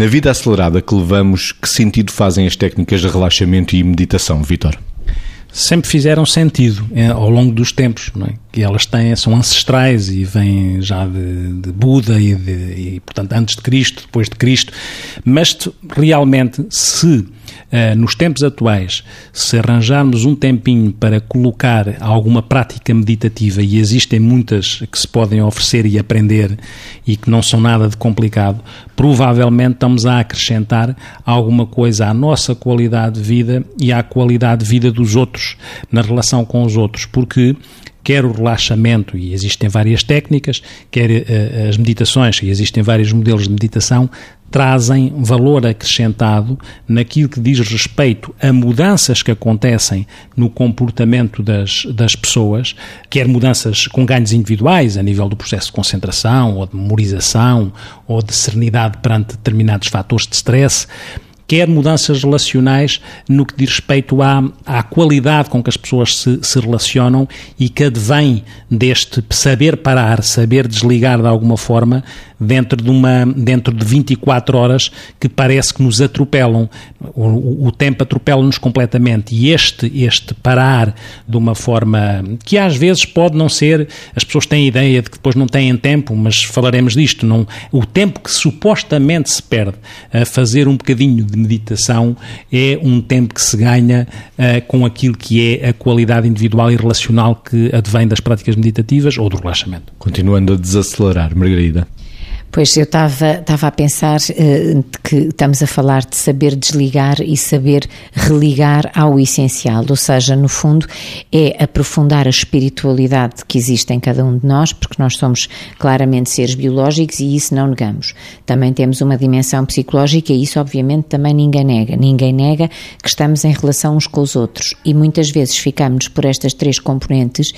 Na vida acelerada que levamos, que sentido fazem as técnicas de relaxamento e meditação, Vitor? sempre fizeram sentido é, ao longo dos tempos, não é? que elas têm, são ancestrais e vêm já de, de Buda e, de, e, portanto, antes de Cristo, depois de Cristo, mas realmente, se nos tempos atuais, se arranjarmos um tempinho para colocar alguma prática meditativa, e existem muitas que se podem oferecer e aprender e que não são nada de complicado, provavelmente estamos a acrescentar alguma coisa à nossa qualidade de vida e à qualidade de vida dos outros, na relação com os outros, porque quer o relaxamento, e existem várias técnicas, quer uh, as meditações, e existem vários modelos de meditação, trazem valor acrescentado naquilo que diz respeito a mudanças que acontecem no comportamento das, das pessoas, quer mudanças com ganhos individuais a nível do processo de concentração, ou de memorização, ou de serenidade perante determinados fatores de stress, quer mudanças relacionais no que diz respeito à, à qualidade com que as pessoas se, se relacionam e que advém deste saber parar, saber desligar de alguma forma dentro de, uma, dentro de 24 horas que parece que nos atropelam. O, o tempo atropela-nos completamente e este, este parar de uma forma que às vezes pode não ser, as pessoas têm a ideia de que depois não têm tempo, mas falaremos disto, não, o tempo que supostamente se perde a fazer um bocadinho de meditação é um tempo que se ganha uh, com aquilo que é a qualidade individual e relacional que advém das práticas meditativas ou do relaxamento. Continuando a desacelerar, Margarida. Pois eu estava a pensar uh, que estamos a falar de saber desligar e saber religar ao essencial, ou seja, no fundo é aprofundar a espiritualidade que existe em cada um de nós, porque nós somos claramente seres biológicos e isso não negamos. Também temos uma dimensão psicológica e isso obviamente também ninguém nega. Ninguém nega que estamos em relação uns com os outros e muitas vezes ficamos por estas três componentes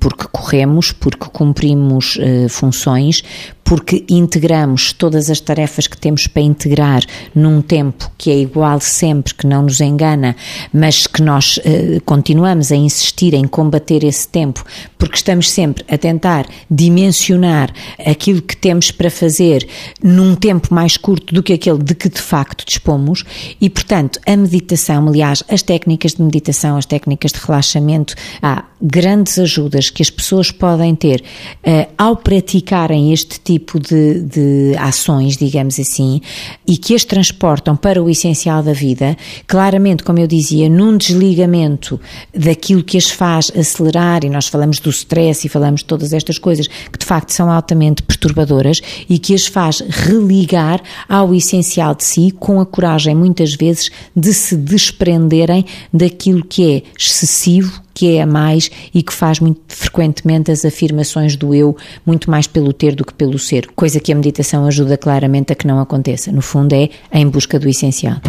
porque corremos, porque cumprimos uh, funções, porque integramos todas as tarefas que temos para integrar num tempo que é igual sempre, que não nos engana, mas que nós uh, continuamos a insistir em combater esse tempo, porque estamos sempre a tentar dimensionar aquilo que temos para fazer num tempo mais curto do que aquele de que de facto dispomos. E, portanto, a meditação, aliás, as técnicas de meditação, as técnicas de relaxamento, há grandes ajudas que as pessoas podem ter uh, ao praticarem este tipo de, de ações, digamos assim, e que as transportam para o essencial da vida, claramente, como eu dizia, num desligamento daquilo que as faz acelerar, e nós falamos do stress e falamos de todas estas coisas que de facto são altamente perturbadoras e que as faz religar ao essencial de si com a coragem, muitas vezes, de se desprenderem daquilo que é excessivo que é a mais e que faz muito frequentemente as afirmações do eu muito mais pelo ter do que pelo ser, coisa que a meditação ajuda claramente a que não aconteça. No fundo, é em busca do essencial.